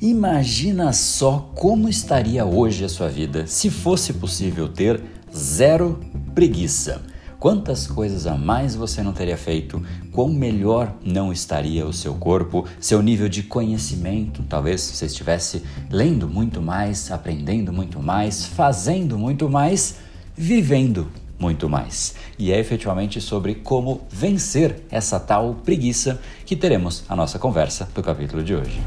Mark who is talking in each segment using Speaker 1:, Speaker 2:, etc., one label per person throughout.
Speaker 1: Imagina só como estaria hoje a sua vida se fosse possível ter zero preguiça. Quantas coisas a mais você não teria feito? Quão melhor não estaria o seu corpo, seu nível de conhecimento? Talvez você estivesse lendo muito mais, aprendendo muito mais, fazendo muito mais, vivendo muito mais. E é efetivamente sobre como vencer essa tal preguiça que teremos a nossa conversa do capítulo de hoje.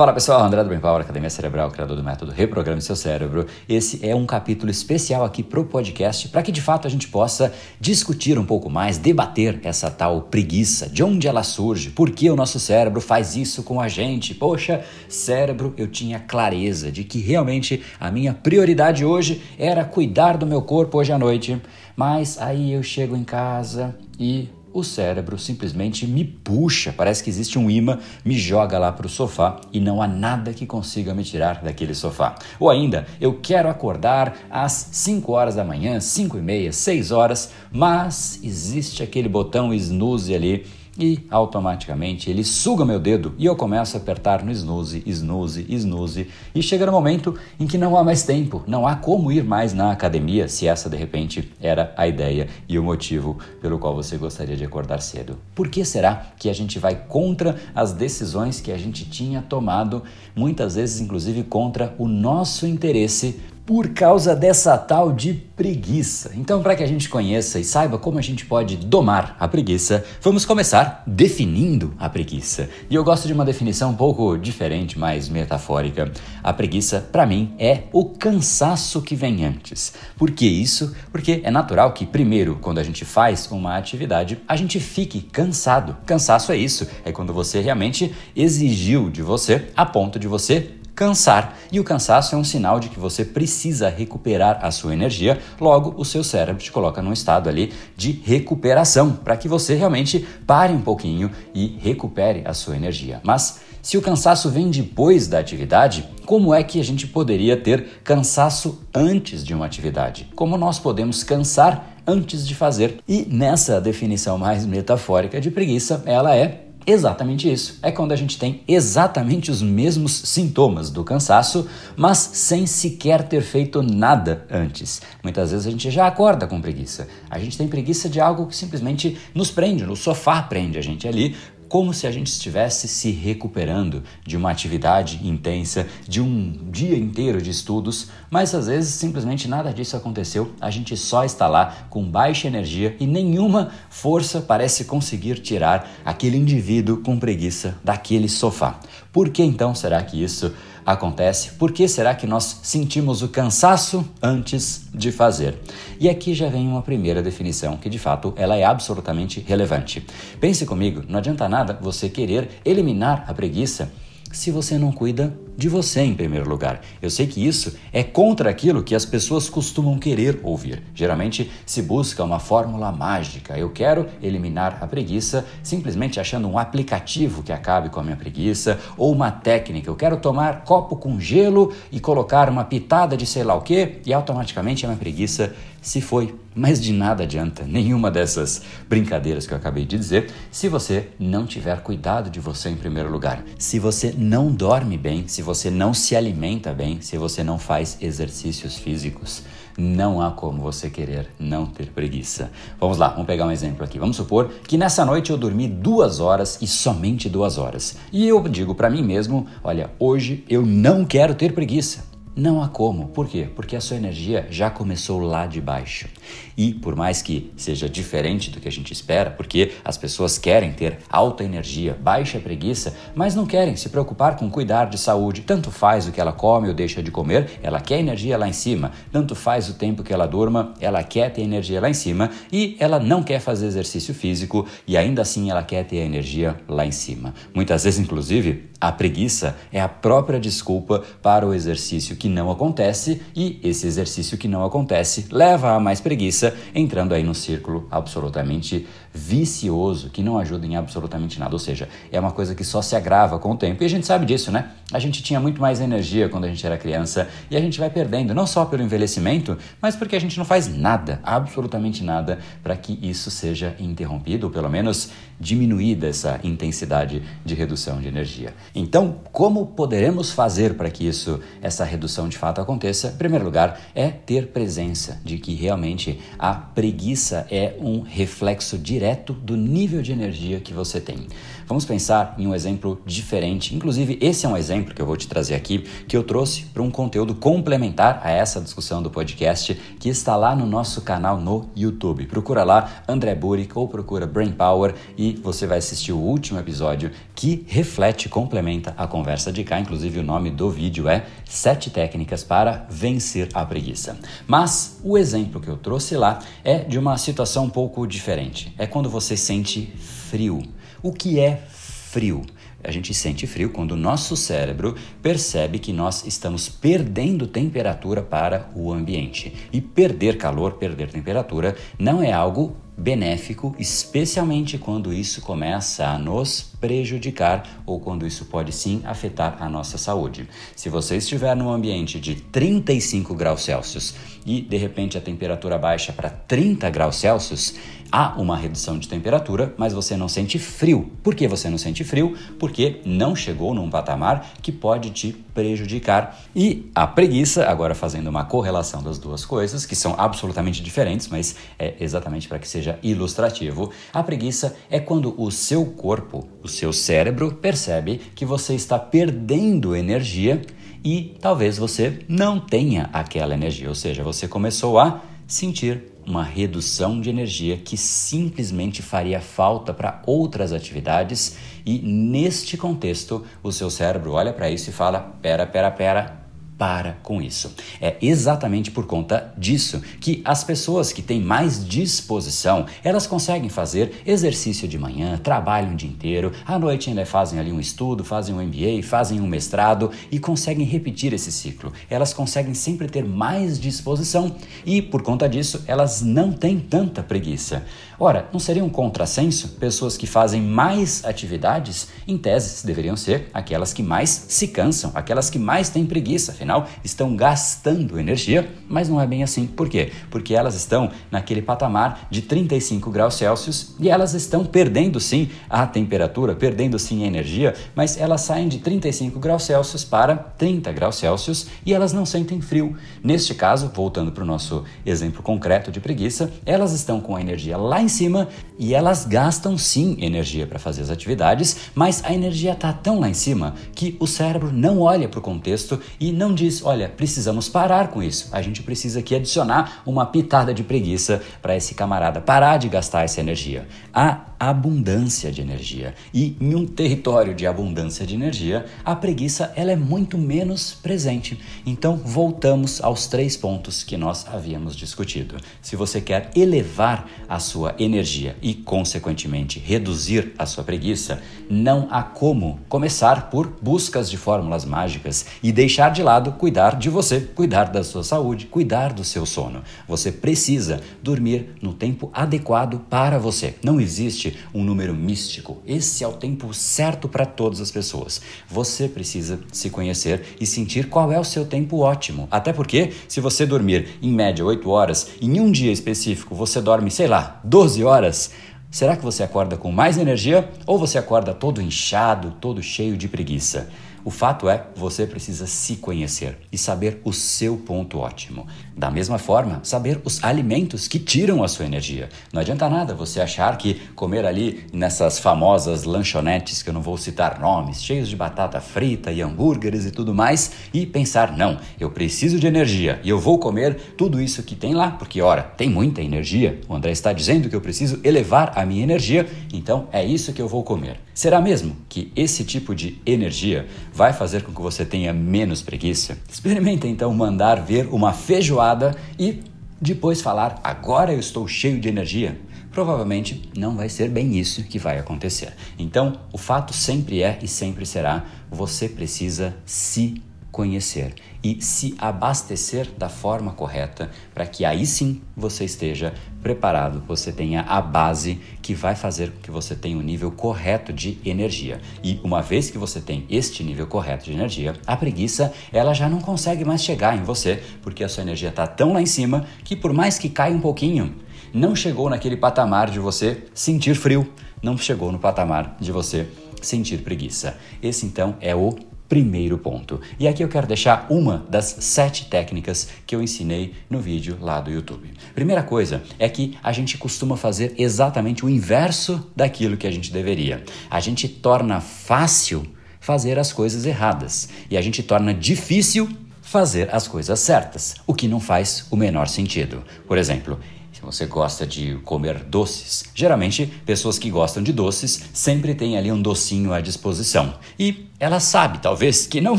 Speaker 1: Fala pessoal, André do Brain Power, Academia Cerebral, criador do método Reprograme Seu Cérebro. Esse é um capítulo especial aqui pro podcast para que de fato a gente possa discutir um pouco mais, debater essa tal preguiça, de onde ela surge, por que o nosso cérebro faz isso com a gente. Poxa, cérebro, eu tinha clareza de que realmente a minha prioridade hoje era cuidar do meu corpo hoje à noite, mas aí eu chego em casa e o cérebro simplesmente me puxa, parece que existe um imã, me joga lá para o sofá e não há nada que consiga me tirar daquele sofá. Ou ainda, eu quero acordar às 5 horas da manhã, 5 e meia, 6 horas, mas existe aquele botão snooze ali e automaticamente ele suga meu dedo e eu começo a apertar no snooze, snooze, snooze e chega no momento em que não há mais tempo, não há como ir mais na academia se essa de repente era a ideia e o motivo pelo qual você gostaria de acordar cedo. Por que será que a gente vai contra as decisões que a gente tinha tomado, muitas vezes inclusive contra o nosso interesse por causa dessa tal de preguiça. Então, para que a gente conheça e saiba como a gente pode domar a preguiça, vamos começar definindo a preguiça. E eu gosto de uma definição um pouco diferente, mais metafórica. A preguiça, para mim, é o cansaço que vem antes. Por que isso? Porque é natural que, primeiro, quando a gente faz uma atividade, a gente fique cansado. Cansaço é isso, é quando você realmente exigiu de você a ponto de você cansar. E o cansaço é um sinal de que você precisa recuperar a sua energia, logo o seu cérebro te coloca num estado ali de recuperação, para que você realmente pare um pouquinho e recupere a sua energia. Mas se o cansaço vem depois da atividade, como é que a gente poderia ter cansaço antes de uma atividade? Como nós podemos cansar antes de fazer? E nessa definição mais metafórica de preguiça, ela é Exatamente isso. É quando a gente tem exatamente os mesmos sintomas do cansaço, mas sem sequer ter feito nada antes. Muitas vezes a gente já acorda com preguiça. A gente tem preguiça de algo que simplesmente nos prende, no sofá prende a gente ali, como se a gente estivesse se recuperando de uma atividade intensa, de um dia inteiro de estudos, mas às vezes simplesmente nada disso aconteceu, a gente só está lá com baixa energia e nenhuma força parece conseguir tirar aquele indivíduo com preguiça daquele sofá. Por que então será que isso acontece? Por que será que nós sentimos o cansaço antes de fazer? E aqui já vem uma primeira definição que de fato ela é absolutamente relevante. Pense comigo, não adianta nada você querer eliminar a preguiça se você não cuida de você em primeiro lugar. Eu sei que isso é contra aquilo que as pessoas costumam querer ouvir. Geralmente se busca uma fórmula mágica. Eu quero eliminar a preguiça simplesmente achando um aplicativo que acabe com a minha preguiça ou uma técnica. Eu quero tomar copo com gelo e colocar uma pitada de sei lá o que e automaticamente a minha preguiça se foi. Mas de nada adianta nenhuma dessas brincadeiras que eu acabei de dizer se você não tiver cuidado de você em primeiro lugar. Se você não dorme bem, se você não se alimenta bem, se você não faz exercícios físicos, não há como você querer não ter preguiça. Vamos lá, vamos pegar um exemplo aqui. Vamos supor que nessa noite eu dormi duas horas e somente duas horas. E eu digo para mim mesmo: olha, hoje eu não quero ter preguiça. Não há como. Por quê? Porque a sua energia já começou lá de baixo. E por mais que seja diferente do que a gente espera, porque as pessoas querem ter alta energia, baixa preguiça, mas não querem se preocupar com cuidar de saúde. Tanto faz o que ela come ou deixa de comer, ela quer energia lá em cima. Tanto faz o tempo que ela durma, ela quer ter energia lá em cima e ela não quer fazer exercício físico e ainda assim ela quer ter a energia lá em cima. Muitas vezes, inclusive, a preguiça é a própria desculpa para o exercício que não acontece e esse exercício que não acontece leva a mais preguiça, entrando aí no círculo absolutamente vicioso que não ajuda em absolutamente nada. Ou seja, é uma coisa que só se agrava com o tempo. E a gente sabe disso, né? A gente tinha muito mais energia quando a gente era criança e a gente vai perdendo, não só pelo envelhecimento, mas porque a gente não faz nada, absolutamente nada, para que isso seja interrompido, ou pelo menos diminuída essa intensidade de redução de energia. Então, como poderemos fazer para que isso, essa redução de fato aconteça? Em primeiro lugar, é ter presença de que realmente a preguiça é um reflexo direto do nível de energia que você tem. Vamos pensar em um exemplo diferente. Inclusive, esse é um exemplo que eu vou te trazer aqui, que eu trouxe para um conteúdo complementar a essa discussão do podcast, que está lá no nosso canal no YouTube. Procura lá André Burick ou procura Brain Power e você vai assistir o último episódio que reflete e complementa a conversa de cá. Inclusive, o nome do vídeo é Sete Técnicas para Vencer a Preguiça. Mas o exemplo que eu trouxe lá é de uma situação um pouco diferente. É quando você sente frio. O que é frio? A gente sente frio quando o nosso cérebro percebe que nós estamos perdendo temperatura para o ambiente. E perder calor, perder temperatura, não é algo benéfico, especialmente quando isso começa a nos prejudicar ou quando isso pode sim afetar a nossa saúde. Se você estiver num ambiente de 35 graus Celsius e de repente a temperatura baixa para 30 graus Celsius, há uma redução de temperatura, mas você não sente frio. Por que você não sente frio? Porque não chegou num patamar que pode te prejudicar. E a preguiça, agora fazendo uma correlação das duas coisas, que são absolutamente diferentes, mas é exatamente para que seja ilustrativo, a preguiça é quando o seu corpo, o seu cérebro, percebe que você está perdendo energia e talvez você não tenha aquela energia, ou seja, você começou a sentir uma redução de energia que simplesmente faria falta para outras atividades e neste contexto o seu cérebro olha para isso e fala: pera, pera, pera, para com isso. É exatamente por conta disso que as pessoas que têm mais disposição, elas conseguem fazer exercício de manhã, trabalham o dia inteiro, à noite ainda fazem ali um estudo, fazem um MBA, fazem um mestrado e conseguem repetir esse ciclo. Elas conseguem sempre ter mais disposição e por conta disso elas não têm tanta preguiça. Ora, não seria um contrassenso? Pessoas que fazem mais atividades, em tese, deveriam ser aquelas que mais se cansam, aquelas que mais têm preguiça, afinal, estão gastando energia, mas não é bem assim. Por quê? Porque elas estão naquele patamar de 35 graus Celsius e elas estão perdendo sim a temperatura, perdendo sim a energia, mas elas saem de 35 graus Celsius para 30 graus Celsius e elas não sentem frio. Neste caso, voltando para o nosso exemplo concreto de preguiça, elas estão com a energia lá em cima e elas gastam sim energia para fazer as atividades, mas a energia está tão lá em cima que o cérebro não olha para o contexto e não diz: olha, precisamos parar com isso. A gente precisa aqui adicionar uma pitada de preguiça para esse camarada parar de gastar essa energia. A abundância de energia. E em um território de abundância de energia, a preguiça ela é muito menos presente. Então, voltamos aos três pontos que nós havíamos discutido. Se você quer elevar a sua energia e, consequentemente, reduzir a sua preguiça, não há como começar por buscas de fórmulas mágicas e deixar de lado cuidar de você, cuidar da sua saúde, cuidar do seu sono. Você precisa dormir no tempo adequado para você. Não existe um número místico. Esse é o tempo certo para todas as pessoas. Você precisa se conhecer e sentir qual é o seu tempo ótimo. Até porque, se você dormir em média 8 horas, em um dia específico você dorme, sei lá, 12 horas. Será que você acorda com mais energia ou você acorda todo inchado, todo cheio de preguiça? O fato é, você precisa se conhecer e saber o seu ponto ótimo. Da mesma forma, saber os alimentos que tiram a sua energia. Não adianta nada você achar que comer ali nessas famosas lanchonetes, que eu não vou citar nomes, cheios de batata frita e hambúrgueres e tudo mais, e pensar, não, eu preciso de energia e eu vou comer tudo isso que tem lá, porque, ora, tem muita energia. O André está dizendo que eu preciso elevar a minha energia, então é isso que eu vou comer. Será mesmo que esse tipo de energia vai fazer com que você tenha menos preguiça? Experimenta então mandar ver uma feijoada e depois falar: agora eu estou cheio de energia. Provavelmente não vai ser bem isso que vai acontecer. Então, o fato sempre é e sempre será: você precisa se conhecer e se abastecer da forma correta para que aí sim você esteja preparado, você tenha a base que vai fazer com que você tenha o um nível correto de energia. E uma vez que você tem este nível correto de energia, a preguiça ela já não consegue mais chegar em você porque a sua energia está tão lá em cima que por mais que caia um pouquinho, não chegou naquele patamar de você sentir frio, não chegou no patamar de você sentir preguiça. Esse então é o primeiro ponto. E aqui eu quero deixar uma das sete técnicas que eu ensinei no vídeo lá do YouTube. Primeira coisa é que a gente costuma fazer exatamente o inverso daquilo que a gente deveria. A gente torna fácil fazer as coisas erradas e a gente torna difícil fazer as coisas certas, o que não faz o menor sentido. Por exemplo, você gosta de comer doces, geralmente pessoas que gostam de doces sempre têm ali um docinho à disposição. E ela sabe, talvez, que não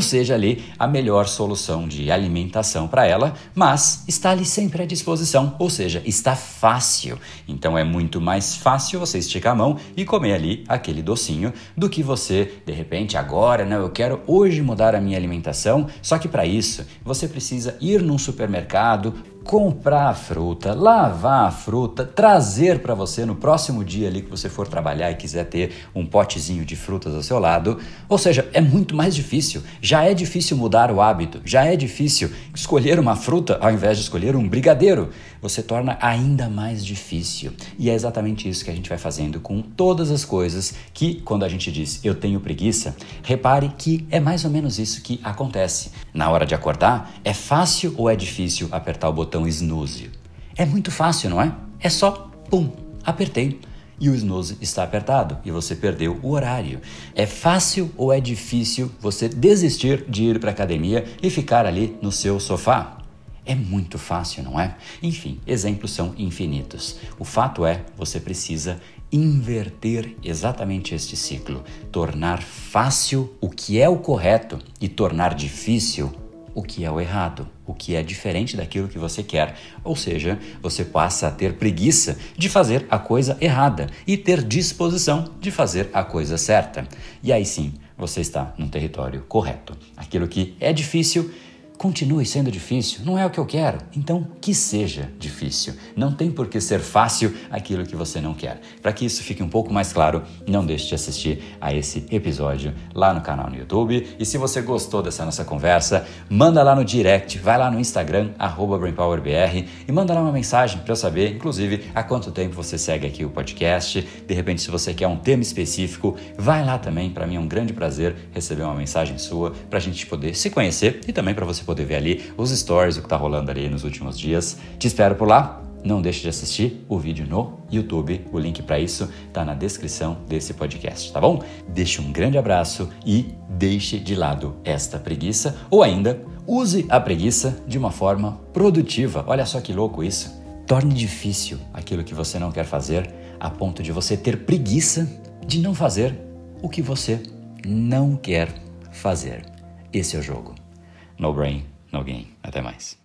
Speaker 1: seja ali a melhor solução de alimentação para ela, mas está ali sempre à disposição, ou seja, está fácil. Então é muito mais fácil você esticar a mão e comer ali aquele docinho do que você, de repente, agora, não, eu quero hoje mudar a minha alimentação, só que para isso você precisa ir num supermercado, comprar a fruta, lavar a fruta, trazer para você no próximo dia ali que você for trabalhar e quiser ter um potezinho de frutas ao seu lado. Ou seja, é muito mais difícil. Já é difícil mudar o hábito, já é difícil escolher uma fruta ao invés de escolher um brigadeiro. Você torna ainda mais difícil. E é exatamente isso que a gente vai fazendo com todas as coisas que, quando a gente diz eu tenho preguiça, repare que é mais ou menos isso que acontece. Na hora de acordar, é fácil ou é difícil apertar o botão snooze? É muito fácil, não é? É só pum, apertei e o snooze está apertado e você perdeu o horário. É fácil ou é difícil você desistir de ir para a academia e ficar ali no seu sofá? É muito fácil, não é? Enfim, exemplos são infinitos. O fato é, você precisa inverter exatamente este ciclo, tornar fácil o que é o correto e tornar difícil o que é o errado, o que é diferente daquilo que você quer. Ou seja, você passa a ter preguiça de fazer a coisa errada e ter disposição de fazer a coisa certa. E aí sim, você está no território correto. Aquilo que é difícil continue sendo difícil, não é o que eu quero, então que seja difícil. Não tem por que ser fácil aquilo que você não quer. Para que isso fique um pouco mais claro, não deixe de assistir a esse episódio lá no canal no YouTube. E se você gostou dessa nossa conversa, manda lá no direct, vai lá no Instagram, BrainPowerBR, e manda lá uma mensagem para eu saber, inclusive, há quanto tempo você segue aqui o podcast. De repente, se você quer um tema específico, vai lá também. Para mim é um grande prazer receber uma mensagem sua para a gente poder se conhecer e também para você poder poder ver ali os stories, o que está rolando ali nos últimos dias. Te espero por lá. Não deixe de assistir o vídeo no YouTube. O link para isso está na descrição desse podcast, tá bom? Deixe um grande abraço e deixe de lado esta preguiça ou ainda use a preguiça de uma forma produtiva. Olha só que louco isso. Torne difícil aquilo que você não quer fazer a ponto de você ter preguiça de não fazer o que você não quer fazer. Esse é o jogo. No brain, no gain. Até mais.